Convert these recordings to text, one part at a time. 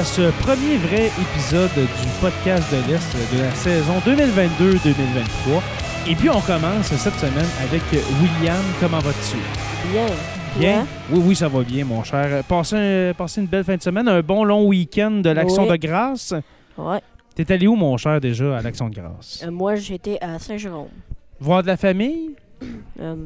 À ce premier vrai épisode du podcast de l'Est de la saison 2022-2023. Et puis on commence cette semaine avec William. Comment vas-tu? Bien. Bien? Oui, oui, ça va bien, mon cher. Passez, passez une belle fin de semaine, un bon long week-end de l'Action Oui. de grâce. Ouais. T'es allé où, mon cher, déjà, à l'Action de grâce? Euh, moi, j'étais à Saint-Jérôme. Voir de la famille? Euh,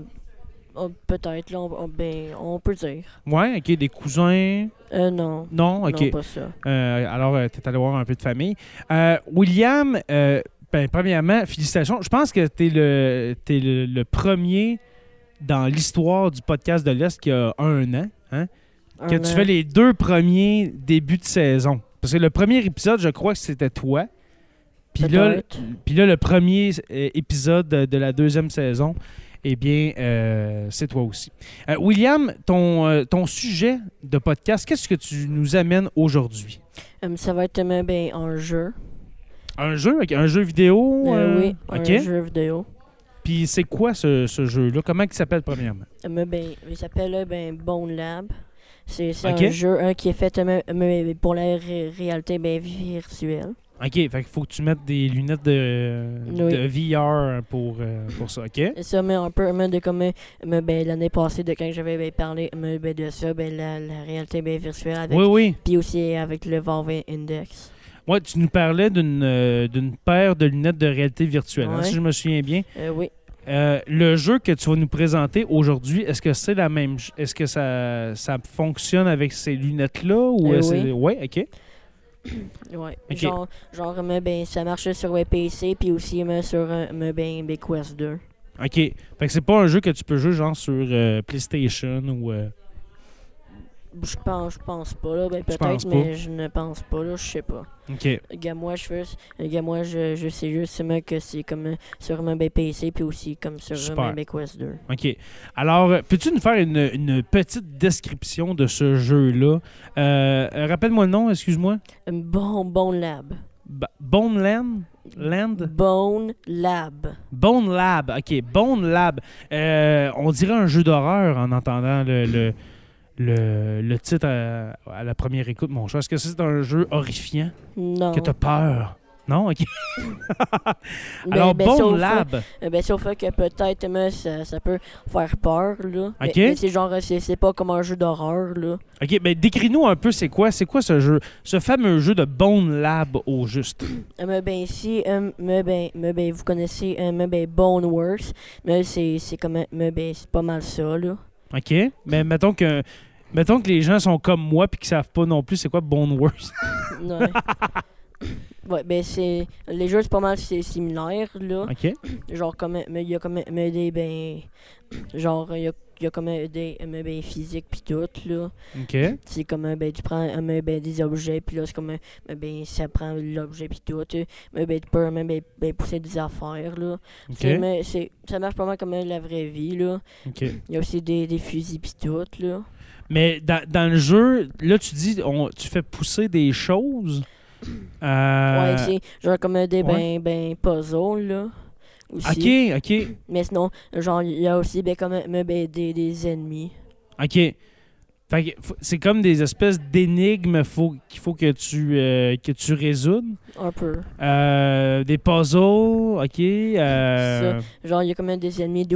oh, Peut-être, là, on, ben, on peut dire. Ouais, OK, des cousins? Euh, non. Non, OK. Non, pas ça. Euh, alors, tu es allé voir un peu de famille. Euh, William, euh, ben, premièrement, félicitations. Je pense que tu es, le, t'es le, le premier dans l'histoire du podcast de l'Est qui a un an. Hein? Que tu fais les deux premiers débuts de saison. Parce que le premier épisode, je crois que c'était toi. Puis là, là, le premier euh, épisode de, de la deuxième saison, eh bien, euh, c'est toi aussi. Euh, William, ton, euh, ton sujet de podcast, qu'est-ce que tu nous amènes aujourd'hui? Ça va être ben, un jeu. Un jeu, un jeu vidéo? Oui, OK. un jeu vidéo. Puis c'est quoi ce, ce jeu-là? Comment il s'appelle premièrement? Ben, il s'appelle ben, Bone Lab. C'est un jeu qui est fait pour la ré- réalité ben, virtuelle. OK, fait qu'il faut que tu mettes des lunettes de, Oui. de VR pour, euh, pour ça, OK? Ça, mais un peu de comme me- ben, l'année passée, de quand j'avais ben, parlé ben, de ça, ben, la, la réalité ben, virtuelle avec Oui, oui. Puis aussi avec le Valve Index. Ouais, tu nous parlais d'une euh, d'une paire de lunettes de réalité virtuelle, hein, si je me souviens bien. Euh, oui. Euh, le jeu que tu vas nous présenter aujourd'hui, est-ce que c'est la même Est-ce que ça, ça fonctionne avec ces lunettes-là ou Euh, oui. ouais, OK. Ouais. Genre, genre me, ben, ça marche sur le PC, puis aussi me, sur euh, me, ben, Quest 2. OK. Fait que c'est pas un jeu que tu peux jouer genre sur euh, PlayStation ou euh, Je pense, je pense pas, là. Ben, peut-être, mais je ne pense pas, là. Je sais pas. OK. Gars, moi, je fais. Gars, moi, je, je sais juste me, que c'est comme euh, sur mon ben, PC, puis aussi comme sur ben, Quest 2. OK. Alors, euh, peux-tu nous faire une, une petite description de ce jeu-là? Euh, euh, Rappelle-moi le nom, excuse-moi. Un bon, bon lab. Ba- Bone Land? Land? Bone Lab. Bone Lab. OK, Bone Lab. Euh, on dirait un jeu d'horreur en entendant le, le, le, le titre à, à la première écoute, mon cher. Est-ce que c'est un jeu horrifiant? Non. Que t'as peur? Non? OK. Ben, Alors, ben, Bone sauf, Lab. Euh, ben, sauf que peut-être, mais ça, ça peut faire peur, là. Mais- Ok. Mais, c'est genre, c'est pas comme un jeu d'horreur, là. OK, ben décris-nous un peu c'est quoi, c'est quoi ce jeu, ce fameux jeu de Bone Lab au juste? Mais ben, si, euh, mais ben, mais ben, vous connaissez, euh, mais ben, Boneworks, mais c'est c'est comme, mais ben, c'est pas mal ça, là. OK? Mais mettons que mettons que les gens sont comme moi puis qu'ils savent pas non plus c'est quoi Boneworks. Ouais. ouais, ben, c'est, les jeux, c'est pas mal c'est similaire, là. OK? Genre, comme, mais il y a comme, mais des, ben, genre, il y a, il y a comme euh, des, mais ben, physiques pis tout, là. OK. C'est comme, euh, ben, tu prends mais, ben, des objets, puis là, c'est comme, euh, ben, ça prend l'objet, puis tout. euh, Mais, ben, tu peux même ben, ben, pousser des affaires, là. OK. C'est- mais c'est- ça marche pas mal comme la vraie vie, là. OK. Il y a aussi des, des fusils, puis tout, là. Mais dans, dans le jeu, là tu dis on, tu fais pousser des choses? Euh, Ouais, c'est genre comme des, ouais. ben, ben, puzzles, là. Aussi. OK, OK. Mais sinon, genre, il y a aussi, ben, comme, euh, ben, des, des ennemis. OK. C'est comme des espèces d'énigmes qu'il faut que tu, euh, que tu résoudes. Un peu. Euh, des puzzles, OK. euh, Genre, il y a comme des ennemis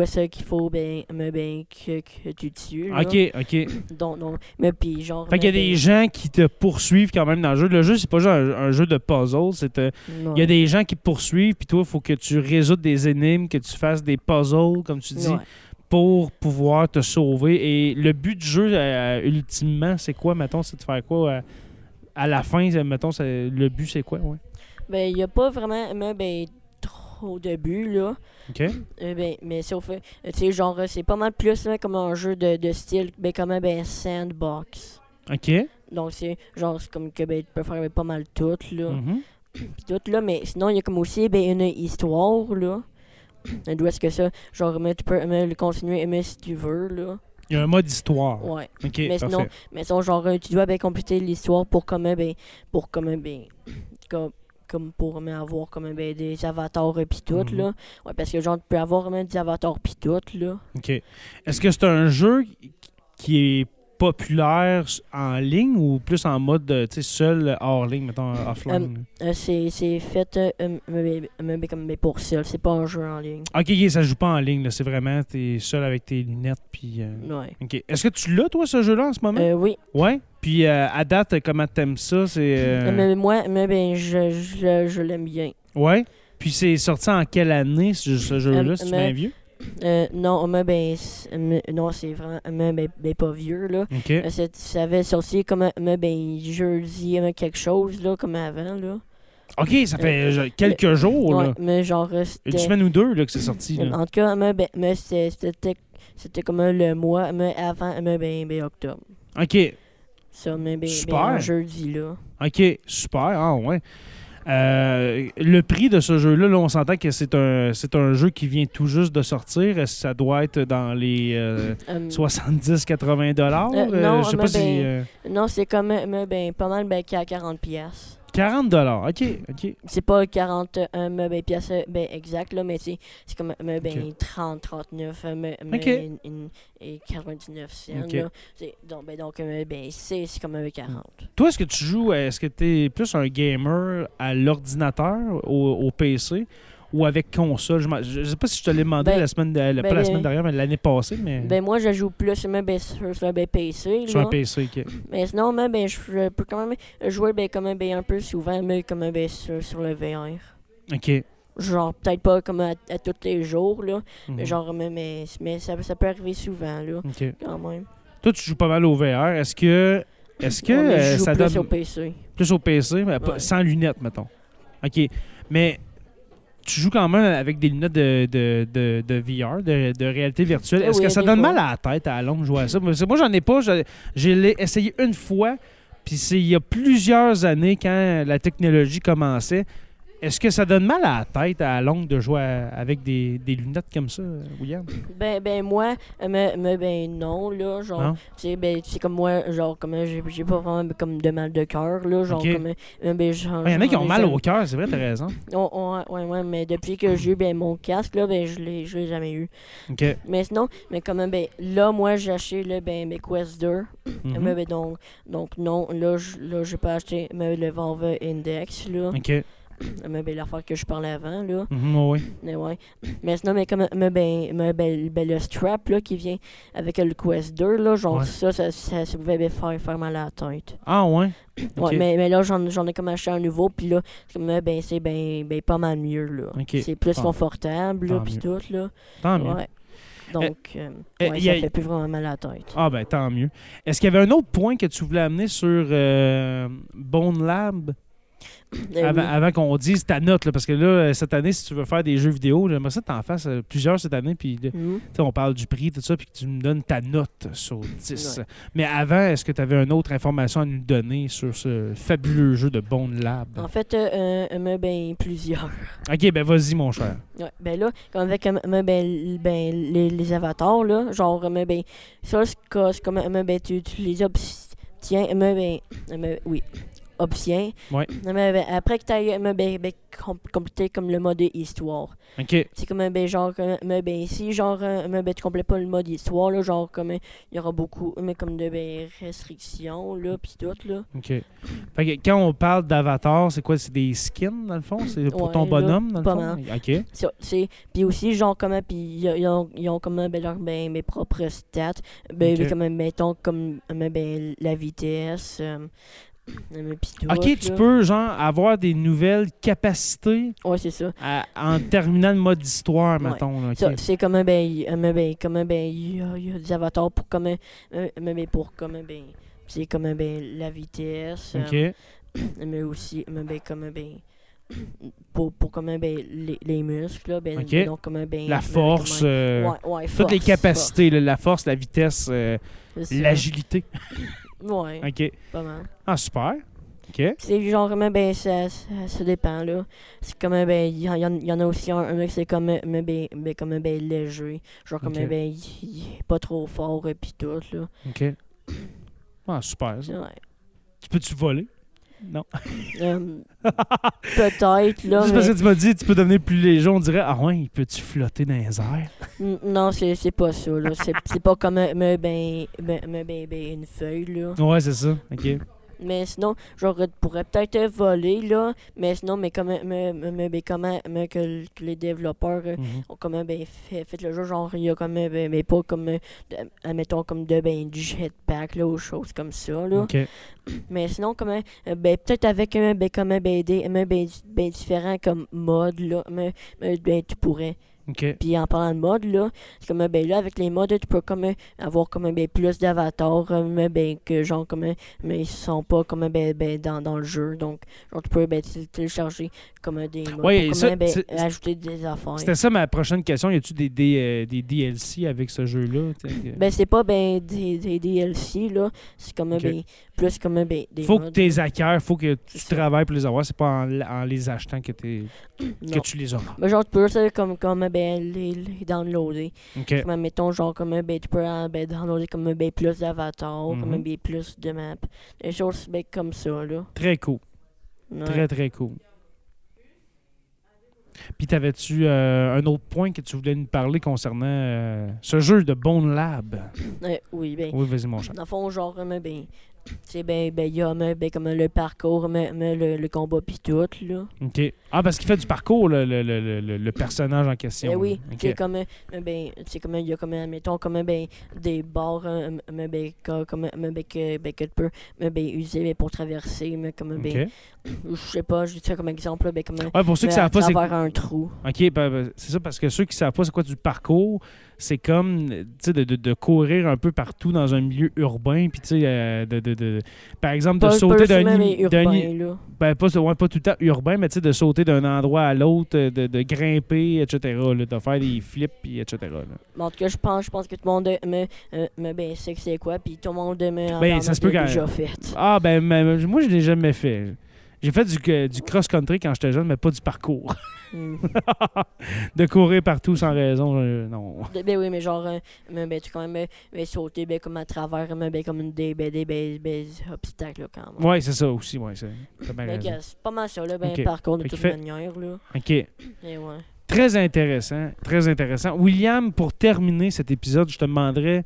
est-ce qu'il faut, ben, ben, que, que tu tues, là. OK, OK. Donc, non. Mais puis, genre. Fait qu'il y a des gens qui te poursuivent quand même dans le jeu. Le jeu, c'est pas juste un, un jeu de puzzle. C'est, euh, il y a des gens qui te poursuivent, puis toi, il faut que tu résoudes des énigmes, que tu fasses des puzzles, comme tu dis, Ouais. Pour pouvoir te sauver. Et le but du jeu, euh, ultimement, c'est quoi, mettons, c'est de faire quoi euh, à la fin, mettons, le but, c'est quoi, ouais? Ben, il n'y a pas vraiment mais, ben, trop de buts, là. OK? Euh, ben, mais sauf, tu sais, genre, c'est pas mal plus là, comme un jeu de, de style, ben, comme un ben, sandbox. OK? Donc, c'est genre, c'est comme que ben, tu peux faire ben, pas mal tout, là. Mhm. Pis tout, là. Mais sinon, il y a comme aussi ben, une histoire, là. D'où est-ce que ça, genre, mais tu peux mais, le continuer mais, si tu veux, là. Il y a un mode histoire. Ouais. OK, Mais sinon, parfait. Mais sinon, genre, euh, tu dois ben, compléter l'histoire pour comme, euh, ben, pour comme, euh, ben, comme, comme pour mais, avoir comme ben, des avatars et pis tout, Mhm. là. Ouais, parce que genre, tu peux avoir même des avatars pis tout, là. OK. Est-ce que c'est un jeu qui est populaire en ligne ou plus en mode euh, tu sais, seul hors ligne, mettons offline? Euh, c'est c'est fait euh, euh, mais- pour seul, c'est pas un jeu en ligne. ok, ça joue pas en ligne, là, c'est vraiment, t'es seul avec tes lunettes. Puis, euh, Ouais. ok. Est-ce que tu l'as, toi, ce jeu-là, en ce moment? Euh, oui. Ouais? Puis euh, à date, comment t'aimes ça? C'est. euh, Mais moi, mais ben, je, je, je l'aime bien. Ouais? Puis c'est sorti en quelle année, ce, ce jeu-là? Euh, mais- bien vieux? Euh, non, mais ben, non, c'est vraiment mais, ben, ben, pas vieux, là. Ok. Euh, c'est- Ça avait sorti comme mais, ben, jeudi, mais quelque chose, là, comme avant, là. Ok, ça fait euh, quelques jours, Ouais, là. mais genre, euh, Une c'était... semaine ou deux, là, que c'est sorti. là. En tout cas, mais, ben, c'était- c'était c'était comme le mois, mais avant, mais, ben, ben, octobre. Ok. Ça, mais ben, Super. ben, un jeudi, là. Ok, super. Ah, ouais. Euh, le prix de ce jeu-là, là, on s'entend que c'est un, c'est un jeu qui vient tout juste de sortir. Est-ce que Ça doit être dans les euh, Euh, 70-80 dollars? Euh, non, je sais pas si. ben- euh, non, c'est comme, mais, ben, pas mal, ben, qu'à 40 pièces. 40 dollars. Ok, ok. C'est pas 40 euh, me- ben, pièces euh, ben, exact, là, mais c'est comme me, ben, Ok. 30, 39 euh, me- me- Ok. une- et 99 cents. Ok. là. C'est- Donc, ben, donc euh, ben, c'est comme euh, 40. Toi, est-ce que tu joues, est-ce que tu es plus un gamer à l'ordinateur, au, au PC ou avec console? Je, je sais pas si je te l'ai demandé Ben, la semaine, de- la- ben, pas la ben, semaine dernière, mais l'année passée, mais Ben, moi, je joue plus mais, ben, sur, sur ben, PC. sur un là. PC. ok. Mais sinon, mais, ben, je, je peux quand même jouer ben, comme, ben, un peu souvent mais, comme, ben, sur, sur le VR. Ok. Genre, peut-être pas comme à, à tous les jours, là, Mhm. mais genre, mais, mais, mais ça, ça peut arriver souvent, là, Ok. quand même. Toi, tu joues pas mal au VR. Est-ce que, est-ce que Ouais, euh, je joue ça plus donne au PC. plus au PC, mais pas- sans lunettes, mettons? Ok. Mais tu joues quand même avec des lunettes de, de, de, de VR, de, de réalité virtuelle. Eh Est-ce oui, que ça donne fois. mal à la tête à la longue jouer à ça? Parce que moi, j'en ai pas. L'ai essayé une fois, puis c'est il y a plusieurs années quand la technologie commençait. Est-ce que ça donne mal à la tête à la longue de jouer à- avec des, des lunettes comme ça, William? Ben, ben moi, euh, ben non, là, genre, sais, ben, c'est comme moi, genre, comme, euh, j'ai pas vraiment comme de mal de cœur, là, genre, comme, euh, ben, genre... Il y en a qui ont mal au cœur, c'est vrai, t'as raison. On- on- ouais, ouais, mais depuis que j'ai eu, ben, mon casque, là, ben, je l'ai jamais eu. Mais sinon, mais comme, ben, là, moi, j'ai acheté, ben, ben, Quest 2, Mhm. mais, ben, donc, donc, non, là, j'ai pas acheté, mais, le Valve Index, là, OK. mais, ben, l'affaire que je parlais avant, là. Mhm, ouais. Mais ouais. Mais sinon, mais comme mais ben, mais ben, ben, le strap là, qui vient avec le Quest 2, là, genre Ouais. ça, ça, ça, ça pouvait faire, faire mal à la tête. Ah, ouais? Ouais, mais, mais là, j'en, ai comme acheté un nouveau, puis là, comme, euh, ben, c'est ben, ben, pas mal mieux, là. C'est plus Tant- confortable, là, puis mieux. tout, là. Tant mieux. Donc, euh, euh, ouais, y a- ça fait plus vraiment mal à la tête. Ah ben tant mieux. Est-ce qu'il y avait un autre point que tu voulais amener sur euh, Bone Lab avant, oui. avant qu'on dise ta note là, parce que là euh, cette année si tu veux faire des jeux vidéo, j'aimerais ça que t'en fasses euh, plusieurs cette année puis là, tu on parle du prix tout ça puis que tu me donnes ta note sur 10. Ouais. Mais avant, est-ce que tu avais une autre information à nous donner sur ce fabuleux jeu de Bone Lab? En fait, euh, euh, ben, plusieurs. OK, ben vas-y mon cher. Ouais, ben là, comme avec euh, ben, ben, les, les avatars, là, genre, ben, ça, c'est co- c'est comme, ben, tu, tu les obtiens, euh, ben, euh, oui, obtiens. Ouais. Euh, ben, après que tu as ben, ben, com- complété comme le mode histoire. OK. C'est comme, euh, ben, genre, euh, euh, ben, si, genre, euh, ben, tu complètes pas le mode histoire, là, genre, comme, euh, il y aura beaucoup, mais comme de, ben, restrictions, là, pis tout, là. OK. Fait que quand on parle d'avatar, c'est quoi? C'est des skins dans le fond? C'est pour Ouais, ton là, bonhomme dans le fond? mal. OK. C'est puis aussi genre comment puis ils ont ils ont comme ben, leur, ben, mes propres stats ben Ok. comme mettons comme ben, ben, la vitesse euh, euh, OK, tu là. peux genre avoir des nouvelles capacités ouais c'est ça à- en terminant le mode histoire, Ouais. mettons. là, OK. Ça, c'est comme ben il- euh, ben comme ben il y, y a des avatars pour comme euh, euh, mais pour comme ben c'est comme ben la vitesse euh, OK. mais aussi mais ben comme ben pour pour comme ben les, les muscles là, ben, Ok. ben, donc comme ben La ben, force, euh, ouais, ouais, toutes les force, capacités, là, la force, la vitesse, euh, force, l'agilité. Ouais, OK. pas mal. Ah, super. OK. C'est genre, mais ben, ça, ça, ça dépend, là. C'est comme, euh, ben, il y, y en- il y en a aussi un, mec, c'est comme, euh, mais ben, ben, comme, euh, ben, léger. Genre, comme, Ok. euh, ben, il il est pas trop fort, et pis tout, là. OK. Ah, super. ça. Ouais. Tu peux-tu voler? Non. Euh, Peut-être, là. Juste mais- parce que tu m'as dit tu peux devenir plus léger, on dirait Ah ouais, peux-tu flotter dans les airs? Non, c'est pas ça, là. C'est pas comme un, ben, ben, ben, ben, une feuille, là. Ouais, c'est ça. OK. Mais sinon, j'aurais pourrais peut-être voler, là. Mais sinon, mais comment, me, me, me- ben, comment me- que, que les développeurs euh, Mhm. ont comme ben, fait, fait le jeu, genre, il y a comme, euh, ben, mais pas comme, euh, admettons, comme de, ben, du jetpack, là, ou choses comme ça, là. OK. Mais sinon, comment, euh, ben, peut-être avec, ben, comme, euh, ben, des, ben, ben, différents, comme, modes, là, mais, mais, ben, tu pourrais. OK. Puis en parlant de mode, là, c'est comme ben là, avec les modes, tu peux comme euh, avoir comme ben, plus d'avatars, euh, mais ben que genre comme euh, mais ils sont pas comme ben, ben dans, dans le jeu. Donc genre tu peux ben, tél- télécharger comme euh, des modes Ouais, pour ça, comme, ben, ajouter des affaires. C'était ça ma prochaine question. Y a-tu des, des, euh, des DLC avec ce jeu-là? Ben c'est pas ben des, des DLC là, c'est comme euh, Ok. ben plus comme euh, ben des faut que tu les acquières, faut que tu travailles pour les avoir. C'est pas en, en les achetant que, t'es- que tu les auras. Ben, genre tu peux ça comme comme euh, ben les, les downloader. Comme mettons genre comme ben tu peux euh, ben, downloader comme euh, ben plus d'avatars, comme Mhm. ben plus de maps. Des choses ben comme ça là. Très cool. Ouais. Très, très cool. Puis, t'avais-tu euh, un autre point que tu voulais nous parler concernant euh, ce jeu de Bone Lab? Euh, oui, ben, Oui, vas-y, mon chat. dans le fond, genre, mais ben, c'est ben, ben, il y a ben, comme le parcours, mais le, le combat pis tout, là. OK. Ah, parce qu'il fait du parcours, le, le, le, le- le personnage en question. Eh oui, c'est comme, euh, ben, c'est comme, il y a comme, mettons, comme, ben, des euh, ben, que- comme, mais, ben, que, ben, que tu peux, ben, user ben, pour traverser, mais comme, ben, OK. je sais pas, je dis ça comme exemple, ben, comme, Ouais, pour ceux qui à savent pas, c'est un trou. OK, ben, ben, c'est ça, parce que ceux qui savent pas c'est quoi du parcours, c'est comme, tu sais, de, de- de courir un peu partout dans un milieu urbain, puis tu sais, euh, de, de, de- par exemple, de Pas, sauter pas d'un... d'un urbain, là. ben, pas, ouais, pas tout le temps urbain, mais tu sais, de sauter d'un endroit à l'autre, euh, de, de grimper, etc., là, de faire des flips, puis etc., là. En tout cas, je pense, je pense que tout le monde me, euh, me ben, sait que c'est quoi, puis tout le monde me en Ben, en ça se peut quand- déjà fait. Ah, ben, mais- moi, je l'ai jamais fait. J'ai fait du, du cross-country quand j'étais jeune, mais pas du parcours. Hmm. de courir partout sans raison, euh, non. Ben oui, mais genre, euh, ben, tu quand même euh, ben, sauter ben, comme à travers, mais, ben, comme des, ben, des, ben, ben, obstacles, là, quand même. Ouais, c'est ça aussi, ouais. c'est- pas mal ça, là, ben, parcours de toute fait- manière, là. OK. Et ouais. Très intéressant, très intéressant. William, pour terminer cet épisode, je te demanderais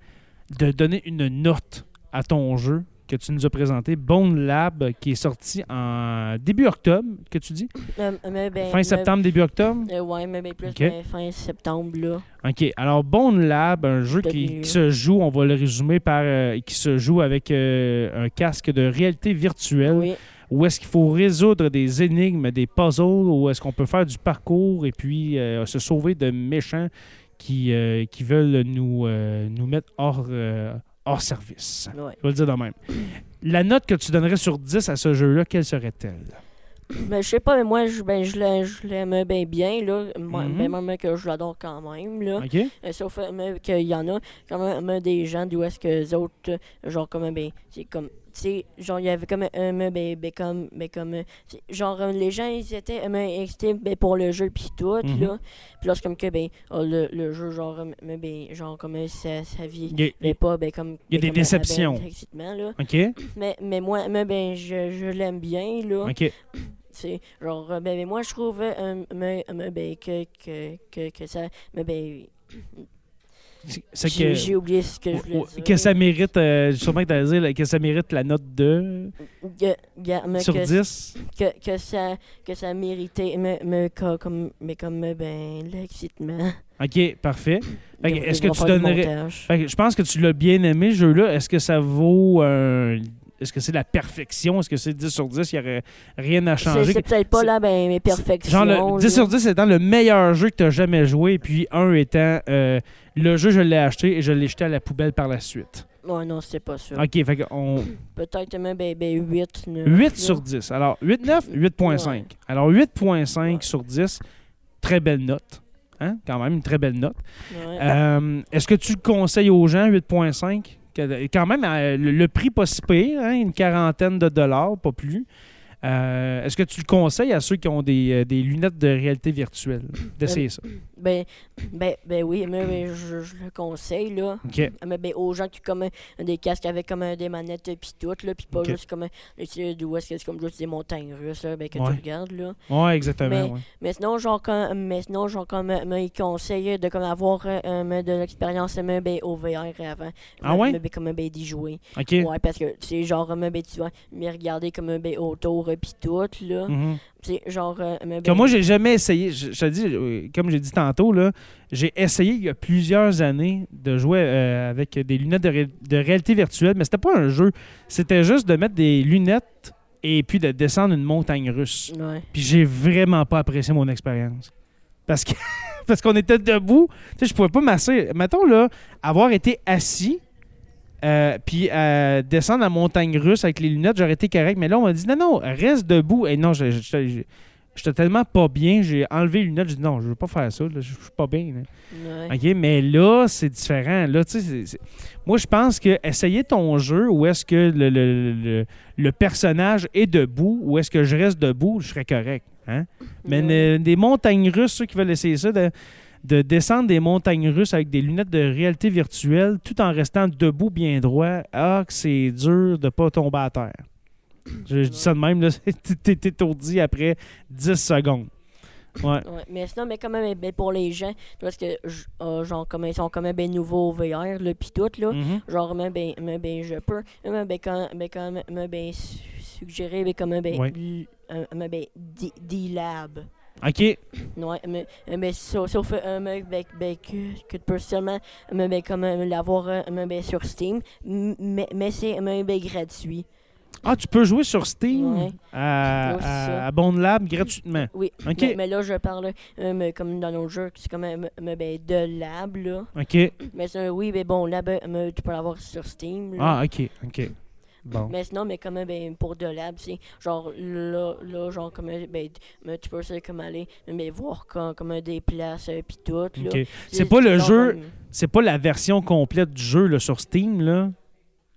de donner une note à ton jeu que tu nous as présenté, Bone Lab, qui est sorti en début octobre, que tu dis? Euh, mais, ben, fin mais- septembre, début octobre? euh, ouais, mais ben, plus ben, fin septembre, là. OK. Alors, Bone Lab, un jeu qui, se joue, on va le résumer par... euh, qui se joue avec euh, un casque de réalité virtuelle. Oui. Où est-ce qu'il faut résoudre des énigmes, des puzzles, où est-ce qu'on peut faire du parcours et puis euh, se sauver de méchants qui, euh, qui veulent nous, euh, nous mettre hors, euh, hors service. Ouais. Je vais le dire de même. La note que tu donnerais sur 10 à ce jeu-là, quelle serait-elle? Mais je sais pas, mais moi, je, ben, je l'aime bien bien, là. Moi, Mhm. ben, même que je l'adore quand même, là. Euh, sauf euh, qu'il y en a quand même des gens d'où est-ce que les autres genre comme ben c'est comme sais genre il y avait comme un ben, ben, comme ben, comme euh, genre euh, les gens ils étaient euh, ben, excités ben, pour le jeu puis tout Mhm. là puis là c'est comme que ben oh, le, le jeu genre euh, mais, ben genre comme euh, ça ça vit Il y a- mais pas ben comme Il y a des comme, euh, déceptions. ben, là OK? mais mais moi mais, ben je, je l'aime bien là OK. c'est genre euh, ben, ben, moi je trouve euh, mais, mais, ben, que, que, que, que ça mais ben que... j'ai oublié ce que je voulais ou- dire. que ça mérite, euh, sûrement que dire, que ça mérite la note de Que- que- sur que, 10. Que, que ça que ça méritait mais, mais co- comme mais comme euh, ben l'excitement. OK, parfait. Est-ce que tu donnerais- je pense que tu l'as bien aimé, ce jeu-là. Est-ce que ça vaut. euh, Est-ce que c'est la perfection? Est-ce que c'est 10 sur 10? Il n'y aurait rien à changer? c'est peut-être pas là ben mes perfections. Genre, le 10 là. sur 10 étant le meilleur jeu que tu as jamais joué, puis 1 étant euh, le jeu, je l'ai acheté et je l'ai jeté à la poubelle par la suite. Ouais non, c'est pas ça. OK, fait que on... Peut-être même ben, ben 8 9, 8 là. sur 10. Alors, 8, 9, 8.5. Ouais. Alors, 8.5 Ouais. sur 10, très belle note. Hein? Quand même, une très belle note. Ouais. Euh, Est-ce que tu le conseilles aux gens, 8.5? Quand même, euh, le, le prix pas si pire, hein, une quarantaine de dollars, pas plus. Euh, Est-ce que tu le conseilles à ceux qui ont des, euh, des lunettes de réalité virtuelle? D'essayer ça? Ben, ben, ben oui, mais, mais je, je le conseille, là. OK. Mais ben, aux gens qui ont comme euh, des casques avec comme euh, des manettes pis tout, là, pis pas Ok. juste comme d'où est-ce que c'est comme juste des montagnes russes, là, ben, que Ouais. tu regardes, là. Ouais, exactement. Mais- ouais. Mais sinon, genre, comme, mais sinon, genre, comme, mais ils conseillent de comme avoir euh, de l'expérience ben, au VR avant. Ah Mais- ouais? mais, comme, ben, d'y jouer. OK. Ouais, parce que, c'est genre, ben, tu vas me regarder comme, ben, autour, euh, pis tout, là. Mhm. Genre, euh, mais, ben, Comme moi, j'ai jamais essayé. Je, je te dis, euh, comme j'ai dit tantôt, là, j'ai essayé il y a plusieurs années de jouer euh, avec des lunettes de, ré- de réalité virtuelle, mais c'était pas un jeu. C'était juste de mettre des lunettes et puis de descendre une montagne russe. Ouais. Puis j'ai vraiment pas apprécié mon expérience. Parce que parce qu'on était debout. Tu sais, je pouvais pas masser. Mettons, là, avoir été assis, euh, puis euh, descendre la montagne russe avec les lunettes, j'aurais été correct. Mais là, on m'a dit, non, non, reste debout. Et non, j'étais tellement pas bien. J'ai enlevé les lunettes. J'ai dit, non, je veux pas faire ça. là, je suis pas bien. là. Ouais. OK, mais là, c'est différent. Là, tu sais, c'est- c'est- Moi, je pense que essayer ton jeu où est-ce que le, le- le- le personnage est debout ou est-ce que je reste debout, je serais correct. Hein? Mais Ouais. des montagnes russes, ceux qui veulent essayer ça, de, de descendre des montagnes russes avec des lunettes de réalité virtuelle tout en restant debout bien droit, ah, que c'est dur de pas tomber à terre. Je, je dis ça de même, là, t'es étourdi après 10 secondes. Ouais. Ouais, mais sinon, mais quand même, ben, pour les gens, parce que, euh, genre, comme ils sont quand même ben nouveaux au VR, là, pis tout, là. Mhm. Genre, mais ben, mais ben, je peux, mais ben, quand, ben, quand même, mais ben, su- suggérer, ben, comme, ben, Ouais. mais ben, D-Lab. OK. Ouais, mais, mais sauf, sauf euh, mais, ben, ben, que, que tu peux seulement, mais, ben, comme, euh, l'avoir, euh, mais, ben, sur Steam, mais, mais c'est, mais, ben, gratuit. Ah, tu peux jouer sur Steam? Ouais. à, c'est à, à Bone Lab gratuitement. Oui, OK. mais, mais là, je parle, euh, mais comme dans nos jeux, c'est comme, euh, mais, ben, de Lab, là. OK. Mais c'est un oui, mais bon, là, ben, mais tu peux l'avoir sur Steam. là. Ah, OK. OK. Bon. Mais sinon, mais comme ben, pour de lab, c'est genre là, là, genre comme ben, tu peux comme aller mais voir comme, comme des places euh, pis tout. C'est pas le genre jeu- comme- C'est pas la version complète du jeu là, sur Steam, là.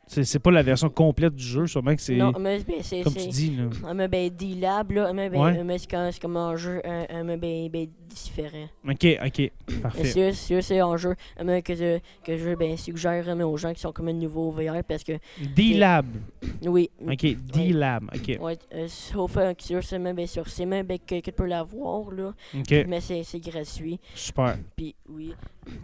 C'est pas la version complète du jeu, sûrement que c'est. Non, mais ben, c'est. Comme tu dis, là. Ah, mais ben, D-Lab, là, mais, ben, Ouais. c'est comme, un jeu un, un, mais ben, ben, différent. OK, OK. Parfait. C'est c'est- c'est un jeu euh, que, je, que je ben, suggère euh, aux gens qui sont comme un nouveau VR parce que, D-Lab. oui, OK, D-Lab. OK. ouais, euh, sauf euh, que sur, c'est même, ben, sur Steam, ben, que, que tu peux l'avoir, là, OK. mais c'est gratuit. Super. Puis oui,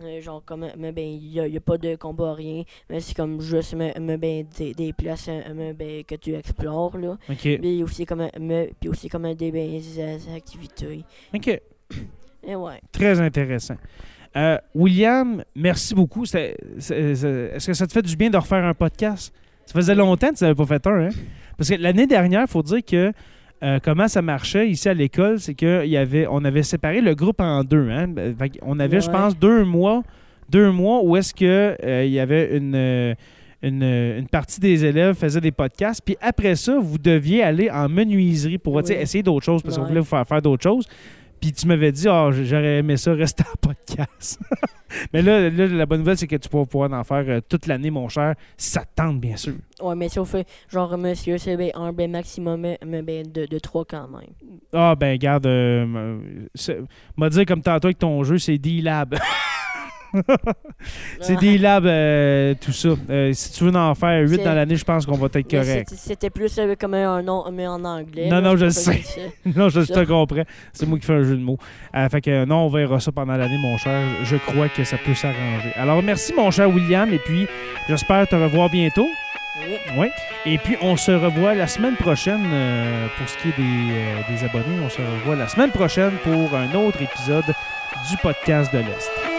euh, genre comme mais ben il y a, a pas de combat rien, mais c'est comme juste mais, mais, ben des, des places euh, mais, ben, que tu explores là. OK. Puis aussi comme mais, puis aussi comme des ben, des activités. OK. Et ouais. Très intéressant. Euh, William, merci beaucoup. C'est- c'est- c'est- Est-ce que ça te fait du bien de refaire un podcast? Ça faisait longtemps que tu n'avais pas fait un, hein? Parce que l'année dernière, il faut dire que euh, comment ça marchait ici à l'école, c'est qu'on avait séparé le groupe en deux. Hein? Ben, fait avait, je Ouais. pense, deux mois, deux mois où est-ce que euh, il y avait une, euh, une, euh, une partie des élèves faisait des podcasts. Puis après ça, vous deviez aller en menuiserie pour tu sais, Oui. essayer d'autres choses parce qu'on Ouais. voulait vous faire faire d'autres choses. Puis tu m'avais dit, ah, j'aurais aimé ça rester en podcast. Mais là, là, la bonne nouvelle, c'est que tu pourras pouvoir en faire euh, toute l'année, mon cher, si ça te tente, bien sûr. Ouais, mais sauf euh, genre monsieur c'est ben, un ben maximum ben, de, de 3 quand même. Ah, ben, garde, euh, m'a dit comme tantôt avec ton jeu, c'est D-Lab. c'est D-Lab, euh, tout ça. Euh, si tu veux en faire 8 C'est- dans l'année, je pense qu'on va être correct. c'était- plus euh, comme un nom mais en anglais. Non, là, non, je le sais. non, je, je te comprends. C'est moi qui fais un jeu de mots. Fait que non, on verra ça pendant l'année, mon cher. Je crois que ça peut s'arranger. Alors, merci, mon cher William, et puis j'espère te revoir bientôt. Oui. Oui. Et puis, on se revoit la semaine prochaine pour ce qui est des, des abonnés. On se revoit la semaine prochaine pour un autre épisode du podcast de l'Est.